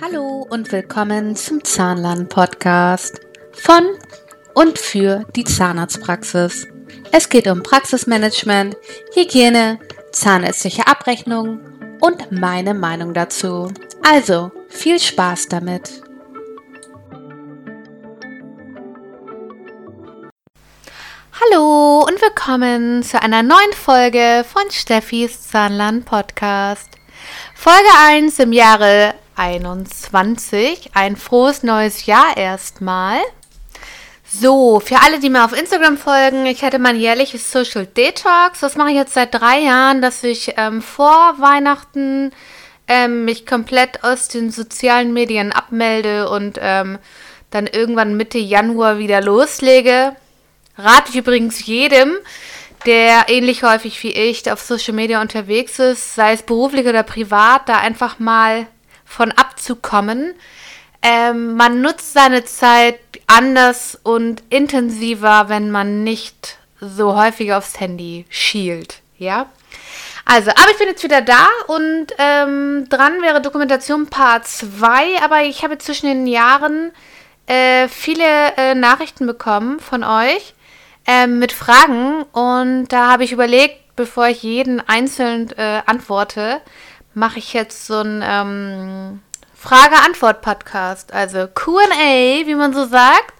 Hallo und willkommen zum Zahnlern-Podcast von und für die Zahnarztpraxis. Es geht um Praxismanagement, Hygiene, zahnärztliche Abrechnung und meine Meinung dazu. Also viel Spaß damit! Hallo und willkommen zu einer neuen Folge von Steffis Zahnland Podcast. Folge 1 im Jahre 21. Ein frohes neues Jahr erstmal. So, für alle, die mir auf Instagram folgen, ich hatte mein jährliches Social Detox. Das mache ich jetzt seit drei Jahren, dass ich ähm, vor Weihnachten ähm, mich komplett aus den sozialen Medien abmelde und ähm, dann irgendwann Mitte Januar wieder loslege. Rate ich übrigens jedem, der ähnlich häufig wie ich auf Social Media unterwegs ist, sei es beruflich oder privat, da einfach mal von abzukommen. Ähm, man nutzt seine Zeit anders und intensiver, wenn man nicht so häufig aufs Handy schielt, ja. Also, aber ich bin jetzt wieder da und ähm, dran wäre Dokumentation Part 2, aber ich habe zwischen den Jahren äh, viele äh, Nachrichten bekommen von euch äh, mit Fragen und da habe ich überlegt, bevor ich jeden einzeln äh, antworte, mache ich jetzt so ein ähm, Frage-Antwort-Podcast, also QA, wie man so sagt.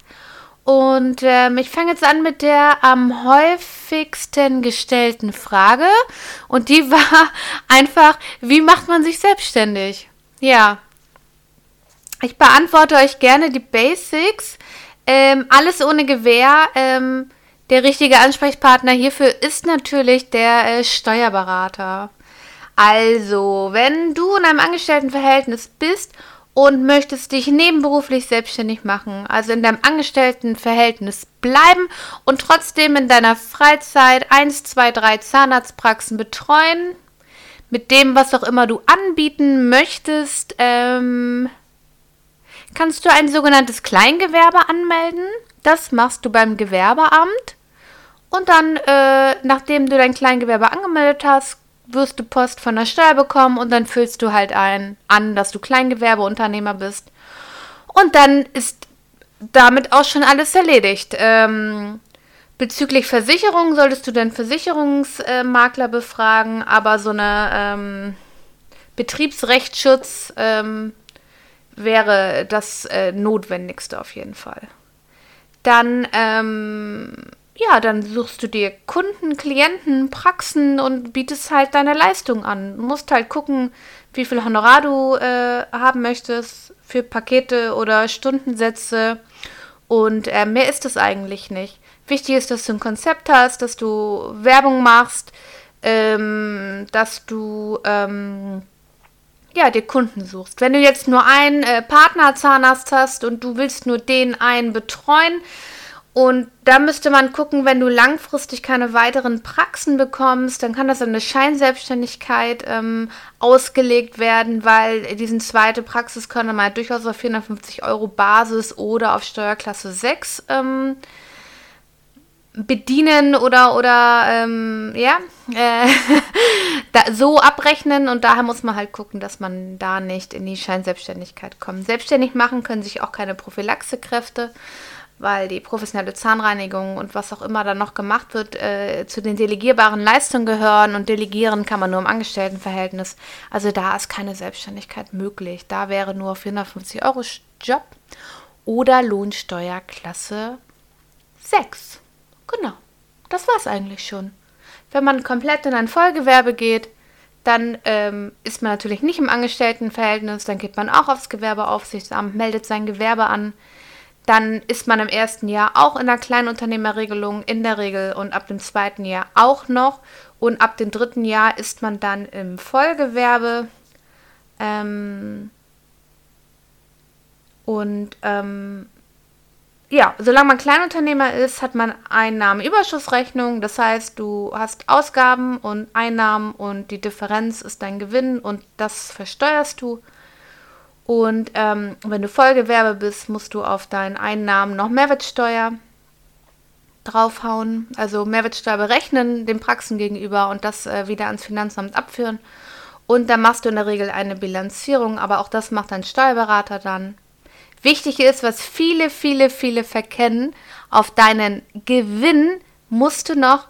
Und ähm, ich fange jetzt an mit der am häufigsten gestellten Frage. Und die war einfach, wie macht man sich selbstständig? Ja. Ich beantworte euch gerne die Basics. Ähm, alles ohne Gewehr. Ähm, der richtige Ansprechpartner hierfür ist natürlich der äh, Steuerberater. Also, wenn du in einem Angestelltenverhältnis bist und möchtest dich nebenberuflich selbstständig machen, also in deinem Angestelltenverhältnis bleiben und trotzdem in deiner Freizeit 1, 2, 3 Zahnarztpraxen betreuen, mit dem, was auch immer du anbieten möchtest, ähm, kannst du ein sogenanntes Kleingewerbe anmelden. Das machst du beim Gewerbeamt. Und dann, äh, nachdem du dein Kleingewerbe angemeldet hast, wirst du Post von der Steuer bekommen und dann füllst du halt ein, an, dass du Kleingewerbeunternehmer bist. Und dann ist damit auch schon alles erledigt. Ähm, bezüglich Versicherung solltest du den Versicherungsmakler befragen, aber so eine ähm, Betriebsrechtsschutz ähm, wäre das äh, Notwendigste auf jeden Fall. Dann ähm, ja, dann suchst du dir Kunden, Klienten, Praxen und bietest halt deine Leistung an. Du musst halt gucken, wie viel Honorar du äh, haben möchtest für Pakete oder Stundensätze. Und äh, mehr ist es eigentlich nicht. Wichtig ist, dass du ein Konzept hast, dass du Werbung machst, ähm, dass du ähm, ja, dir Kunden suchst. Wenn du jetzt nur einen äh, Partnerzahnarzt hast und du willst nur den einen betreuen, und da müsste man gucken, wenn du langfristig keine weiteren Praxen bekommst, dann kann das in eine Scheinselbstständigkeit ähm, ausgelegt werden, weil diesen zweite Praxis könnte man durchaus auf 450 Euro Basis oder auf Steuerklasse 6 ähm, bedienen oder oder ähm, ja äh, da, so abrechnen und daher muss man halt gucken, dass man da nicht in die Scheinselbstständigkeit kommt. Selbstständig machen können sich auch keine Prophylaxekräfte weil die professionelle Zahnreinigung und was auch immer da noch gemacht wird, äh, zu den delegierbaren Leistungen gehören und delegieren kann man nur im Angestelltenverhältnis. Also da ist keine Selbstständigkeit möglich. Da wäre nur 450 Euro Job oder Lohnsteuerklasse 6. Genau, das war es eigentlich schon. Wenn man komplett in ein Vollgewerbe geht, dann ähm, ist man natürlich nicht im Angestelltenverhältnis, dann geht man auch aufs Gewerbeaufsichtsamt, meldet sein Gewerbe an dann ist man im ersten Jahr auch in der Kleinunternehmerregelung in der Regel und ab dem zweiten Jahr auch noch. Und ab dem dritten Jahr ist man dann im Vollgewerbe. Ähm, und ähm, ja, solange man Kleinunternehmer ist, hat man Einnahmenüberschussrechnung. Das heißt, du hast Ausgaben und Einnahmen und die Differenz ist dein Gewinn und das versteuerst du. Und ähm, wenn du Vollgewerbe bist, musst du auf deinen Einnahmen noch Mehrwertsteuer draufhauen, also Mehrwertsteuer berechnen den Praxen gegenüber und das äh, wieder ans Finanzamt abführen. Und da machst du in der Regel eine Bilanzierung, aber auch das macht dein Steuerberater dann. Wichtig ist, was viele, viele, viele verkennen, auf deinen Gewinn musst du noch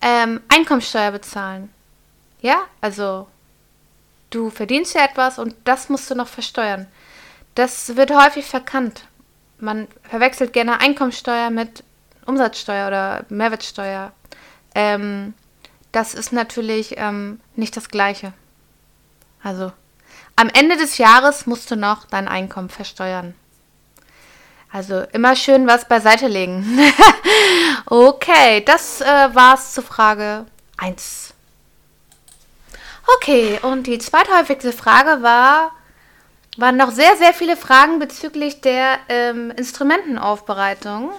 ähm, Einkommensteuer bezahlen. Ja, also du verdienst ja etwas und das musst du noch versteuern. Das wird häufig verkannt. Man verwechselt gerne Einkommensteuer mit Umsatzsteuer oder Mehrwertsteuer. Ähm, das ist natürlich ähm, nicht das Gleiche. Also am Ende des Jahres musst du noch dein Einkommen versteuern. Also immer schön was beiseite legen. okay, das äh, war's zur Frage 1. Okay, und die zweithäufigste Frage war, waren noch sehr, sehr viele Fragen bezüglich der ähm, Instrumentenaufbereitung.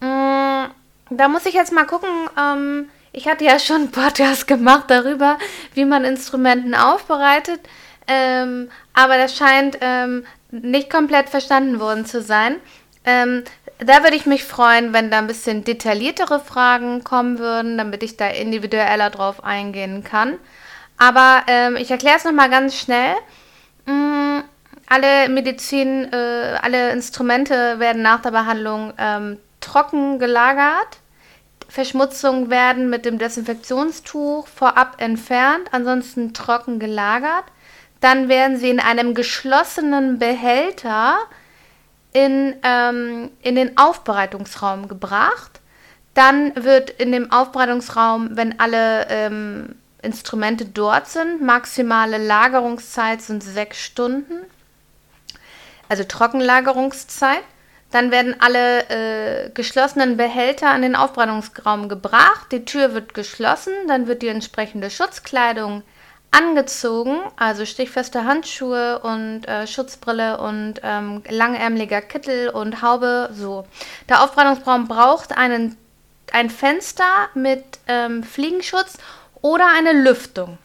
Mm, da muss ich jetzt mal gucken. Ähm, ich hatte ja schon einen Podcast gemacht darüber, wie man Instrumenten aufbereitet. Ähm, aber das scheint ähm, nicht komplett verstanden worden zu sein. Ähm, da würde ich mich freuen, wenn da ein bisschen detailliertere Fragen kommen würden, damit ich da individueller drauf eingehen kann. Aber ähm, ich erkläre es nochmal ganz schnell. Mm, alle Medizin, äh, alle Instrumente werden nach der Behandlung ähm, trocken gelagert. Verschmutzungen werden mit dem Desinfektionstuch vorab entfernt, ansonsten trocken gelagert. Dann werden sie in einem geschlossenen Behälter in, ähm, in den Aufbereitungsraum gebracht. Dann wird in dem Aufbereitungsraum, wenn alle ähm, Instrumente dort sind, maximale Lagerungszeit sind sechs Stunden, also Trockenlagerungszeit. Dann werden alle äh, geschlossenen Behälter an den Aufbereitungsraum gebracht. Die Tür wird geschlossen, dann wird die entsprechende Schutzkleidung angezogen, also stichfeste Handschuhe und äh, Schutzbrille und ähm, langärmeliger Kittel und Haube. So. Der Aufbereitungsraum braucht einen, ein Fenster mit ähm, Fliegenschutz oder eine Lüftung.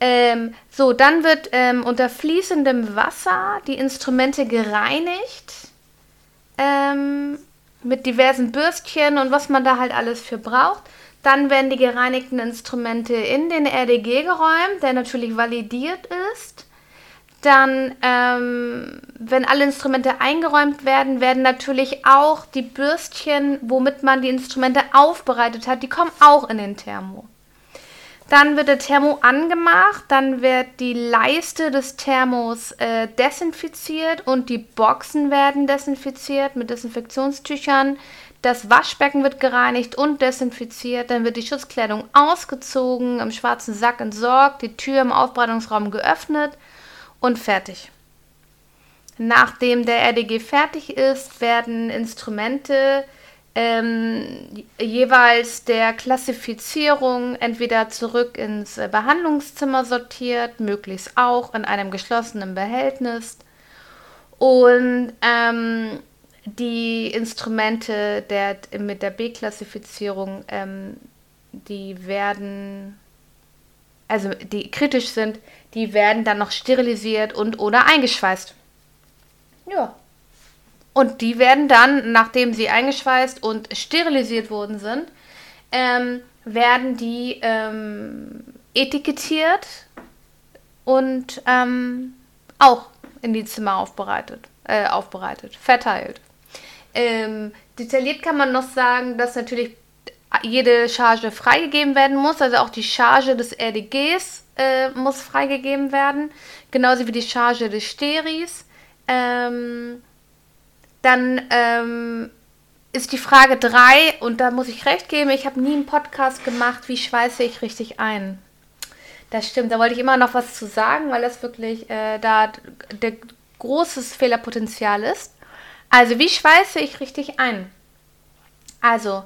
Ähm, so, dann wird ähm, unter fließendem Wasser die Instrumente gereinigt ähm, mit diversen Bürstchen und was man da halt alles für braucht. Dann werden die gereinigten Instrumente in den RDG geräumt, der natürlich validiert ist. Dann, ähm, wenn alle Instrumente eingeräumt werden, werden natürlich auch die Bürstchen, womit man die Instrumente aufbereitet hat, die kommen auch in den Thermo. Dann wird der Thermo angemacht, dann wird die Leiste des Thermos äh, desinfiziert und die Boxen werden desinfiziert mit Desinfektionstüchern. Das Waschbecken wird gereinigt und desinfiziert. Dann wird die Schutzkleidung ausgezogen, im schwarzen Sack entsorgt, die Tür im Aufbereitungsraum geöffnet und fertig. Nachdem der RDG fertig ist, werden Instrumente ähm, jeweils der Klassifizierung entweder zurück ins Behandlungszimmer sortiert, möglichst auch in einem geschlossenen Behältnis. Und ähm, die Instrumente der, mit der B-Klassifizierung, ähm, die werden, also die kritisch sind, die werden dann noch sterilisiert und oder eingeschweißt. Ja. Und die werden dann, nachdem sie eingeschweißt und sterilisiert worden sind, ähm, werden die ähm, etikettiert und ähm, auch in die Zimmer aufbereitet, äh, aufbereitet, verteilt. Ähm, detailliert kann man noch sagen, dass natürlich jede Charge freigegeben werden muss, also auch die Charge des RDGs äh, muss freigegeben werden, genauso wie die Charge des Steris. Ähm, dann ähm, ist die Frage 3, und da muss ich recht geben, ich habe nie einen Podcast gemacht, wie schweiße ich richtig ein. Das stimmt, da wollte ich immer noch was zu sagen, weil das wirklich äh, da der großes Fehlerpotenzial ist. Also, wie schweiße ich richtig ein? Also,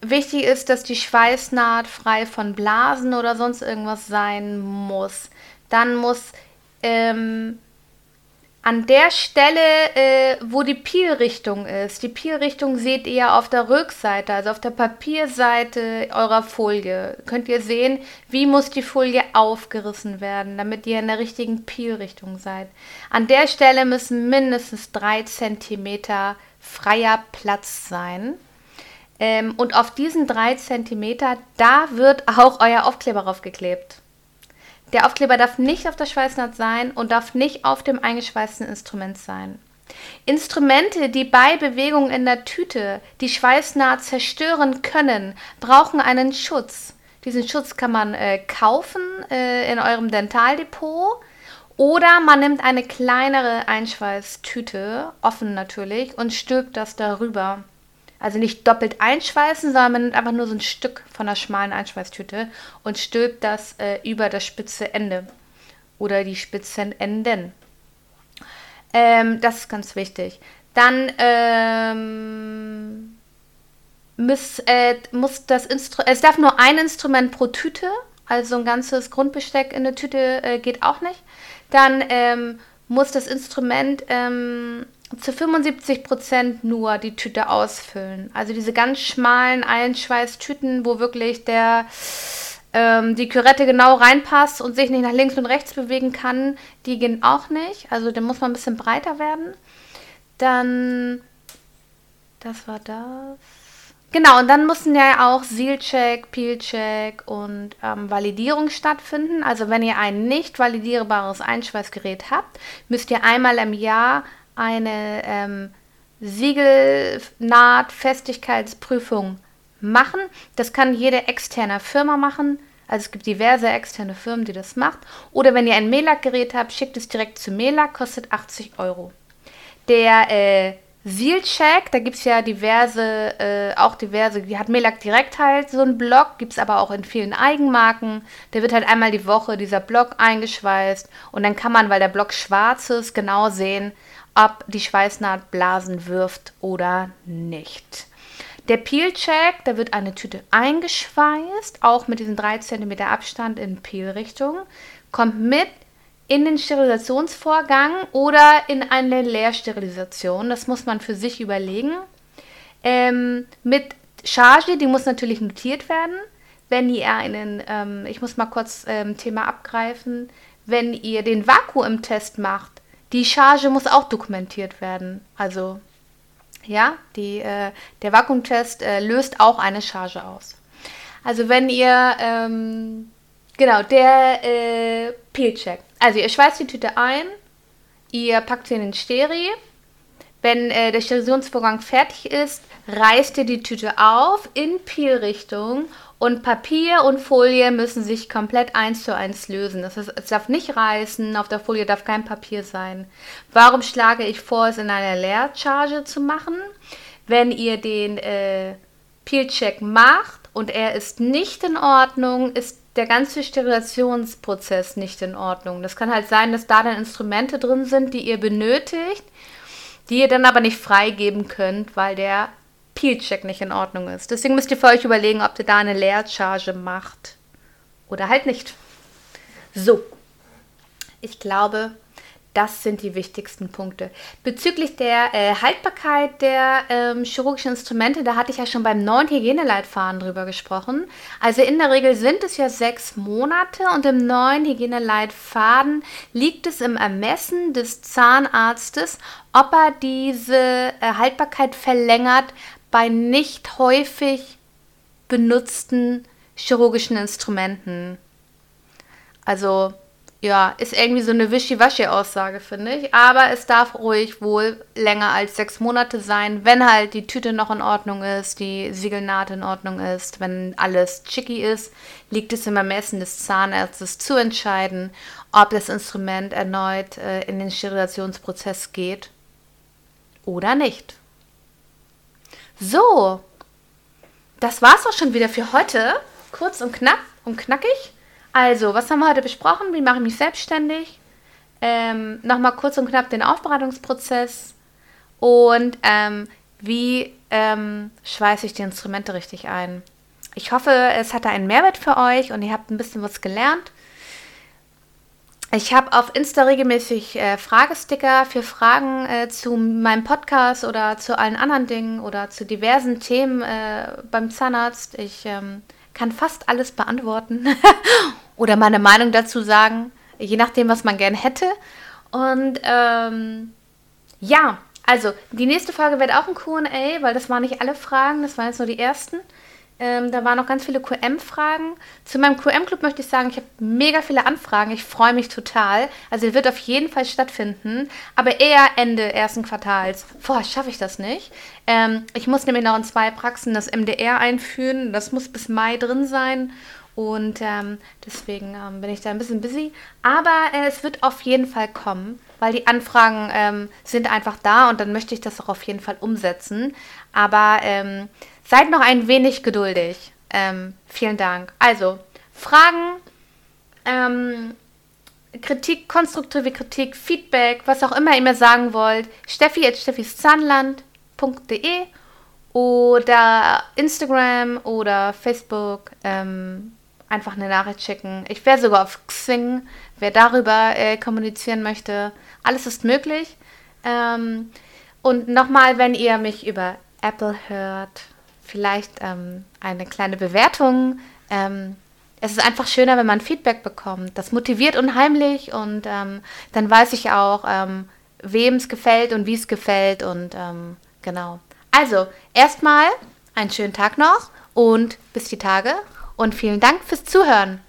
wichtig ist, dass die Schweißnaht frei von Blasen oder sonst irgendwas sein muss. Dann muss ähm, an der Stelle, äh, wo die Pielrichtung ist, die Pielrichtung seht ihr auf der Rückseite, also auf der Papierseite eurer Folie. Könnt ihr sehen, wie muss die Folie aufgerissen werden, damit ihr in der richtigen Pielrichtung seid. An der Stelle müssen mindestens 3 cm freier Platz sein. Ähm, und auf diesen 3 cm, da wird auch euer Aufkleber draufgeklebt. Der Aufkleber darf nicht auf der Schweißnaht sein und darf nicht auf dem eingeschweißten Instrument sein. Instrumente, die bei Bewegung in der Tüte die Schweißnaht zerstören können, brauchen einen Schutz. Diesen Schutz kann man äh, kaufen äh, in eurem Dentaldepot oder man nimmt eine kleinere Einschweißtüte, offen natürlich, und stülpt das darüber. Also nicht doppelt einschweißen, sondern man nimmt einfach nur so ein Stück von der schmalen Einschweißtüte und stülpt das äh, über das spitze Ende oder die spitzen Enden. Ähm, das ist ganz wichtig. Dann ähm, muss, äh, muss das Instrument, es darf nur ein Instrument pro Tüte, also ein ganzes Grundbesteck in der Tüte äh, geht auch nicht. Dann ähm, muss das Instrument ähm, zu 75 Prozent nur die Tüte ausfüllen. Also diese ganz schmalen Einschweißtüten, wo wirklich der ähm, die Kürette genau reinpasst und sich nicht nach links und rechts bewegen kann, die gehen auch nicht. Also da muss man ein bisschen breiter werden. Dann, das war das. Genau, und dann mussten ja auch Sealcheck, Peelcheck und ähm, Validierung stattfinden. Also wenn ihr ein nicht validierbares Einschweißgerät habt, müsst ihr einmal im Jahr eine ähm, Siegelnaht-Festigkeitsprüfung machen. Das kann jede externe Firma machen. Also es gibt diverse externe Firmen, die das macht. Oder wenn ihr ein Melag-Gerät habt, schickt es direkt zu Melag, kostet 80 Euro. Der äh, Seal-Check, da gibt es ja diverse, äh, auch diverse, die hat Melag direkt halt so einen Blog, gibt es aber auch in vielen Eigenmarken. Der wird halt einmal die Woche dieser Block eingeschweißt und dann kann man, weil der Block schwarz ist, genau sehen, ob die Schweißnaht Blasen wirft oder nicht. Der Peel-Check, da wird eine Tüte eingeschweißt, auch mit diesem 3 cm Abstand in Peel-Richtung, kommt mit in den Sterilisationsvorgang oder in eine Leersterilisation. Das muss man für sich überlegen. Ähm, mit Charge, die muss natürlich notiert werden. Wenn ihr einen, ähm, ich muss mal kurz ähm, Thema abgreifen, wenn ihr den Vakuumtest macht, die Charge muss auch dokumentiert werden. Also ja, die, äh, der Vakuumtest äh, löst auch eine Charge aus. Also wenn ihr, ähm, genau, der äh, Peel-Check. Also ihr schweißt die Tüte ein, ihr packt sie in den Steri. Wenn äh, der Sterilisationsvorgang fertig ist, reißt ihr die Tüte auf in Peel-Richtung und Papier und Folie müssen sich komplett eins zu eins lösen. Das heißt, es darf nicht reißen, auf der Folie darf kein Papier sein. Warum schlage ich vor, es in einer Leercharge zu machen? Wenn ihr den äh, Peel-Check macht und er ist nicht in Ordnung, ist der ganze Sterilisationsprozess nicht in Ordnung. Das kann halt sein, dass da dann Instrumente drin sind, die ihr benötigt, die ihr dann aber nicht freigeben könnt, weil der Peel-Check nicht in Ordnung ist. Deswegen müsst ihr für euch überlegen, ob ihr da eine Leercharge macht oder halt nicht. So, ich glaube, das sind die wichtigsten Punkte. Bezüglich der äh, Haltbarkeit der ähm, chirurgischen Instrumente, da hatte ich ja schon beim neuen Hygieneleitfaden drüber gesprochen. Also in der Regel sind es ja sechs Monate und im neuen Hygieneleitfaden liegt es im Ermessen des Zahnarztes, ob er diese äh, Haltbarkeit verlängert bei nicht häufig benutzten chirurgischen Instrumenten. Also ja, ist irgendwie so eine Wischiwaschi-Aussage, finde ich. Aber es darf ruhig wohl länger als sechs Monate sein, wenn halt die Tüte noch in Ordnung ist, die Siegelnaht in Ordnung ist, wenn alles chicky ist, liegt es im Ermessen des Zahnarztes zu entscheiden, ob das Instrument erneut äh, in den Sterilisationsprozess geht oder nicht. So, das war's auch schon wieder für heute. Kurz und knapp und knackig. Also, was haben wir heute besprochen? Wie mache ich mich selbstständig? Ähm, Nochmal kurz und knapp den Aufbereitungsprozess und ähm, wie ähm, schweiße ich die Instrumente richtig ein. Ich hoffe, es hatte einen Mehrwert für euch und ihr habt ein bisschen was gelernt. Ich habe auf Insta regelmäßig äh, Fragesticker für Fragen äh, zu meinem Podcast oder zu allen anderen Dingen oder zu diversen Themen äh, beim Zahnarzt. Ich ähm, kann fast alles beantworten oder meine Meinung dazu sagen, je nachdem, was man gern hätte. Und ähm, ja, also die nächste Folge wird auch ein QA, weil das waren nicht alle Fragen, das waren jetzt nur die ersten. Ähm, da waren noch ganz viele QM-Fragen. Zu meinem QM-Club möchte ich sagen, ich habe mega viele Anfragen. Ich freue mich total. Also er wird auf jeden Fall stattfinden, aber eher Ende ersten Quartals. Vorher schaffe ich das nicht. Ähm, ich muss nämlich noch in zwei Praxen das MDR einführen. Das muss bis Mai drin sein. Und ähm, deswegen ähm, bin ich da ein bisschen busy. Aber äh, es wird auf jeden Fall kommen, weil die Anfragen ähm, sind einfach da und dann möchte ich das auch auf jeden Fall umsetzen. Aber ähm, Seid noch ein wenig geduldig. Ähm, vielen Dank. Also, Fragen, ähm, Kritik, konstruktive Kritik, Feedback, was auch immer ihr mir sagen wollt, steffi at steffiszahnland.de oder Instagram oder Facebook ähm, einfach eine Nachricht schicken. Ich wäre sogar auf Xing, wer darüber äh, kommunizieren möchte. Alles ist möglich. Ähm, und nochmal, wenn ihr mich über Apple hört, vielleicht ähm, eine kleine Bewertung. Ähm, es ist einfach schöner, wenn man Feedback bekommt. Das motiviert unheimlich und ähm, dann weiß ich auch, ähm, wem es gefällt und wie es gefällt und ähm, genau. Also, erstmal einen schönen Tag noch und bis die Tage und vielen Dank fürs Zuhören.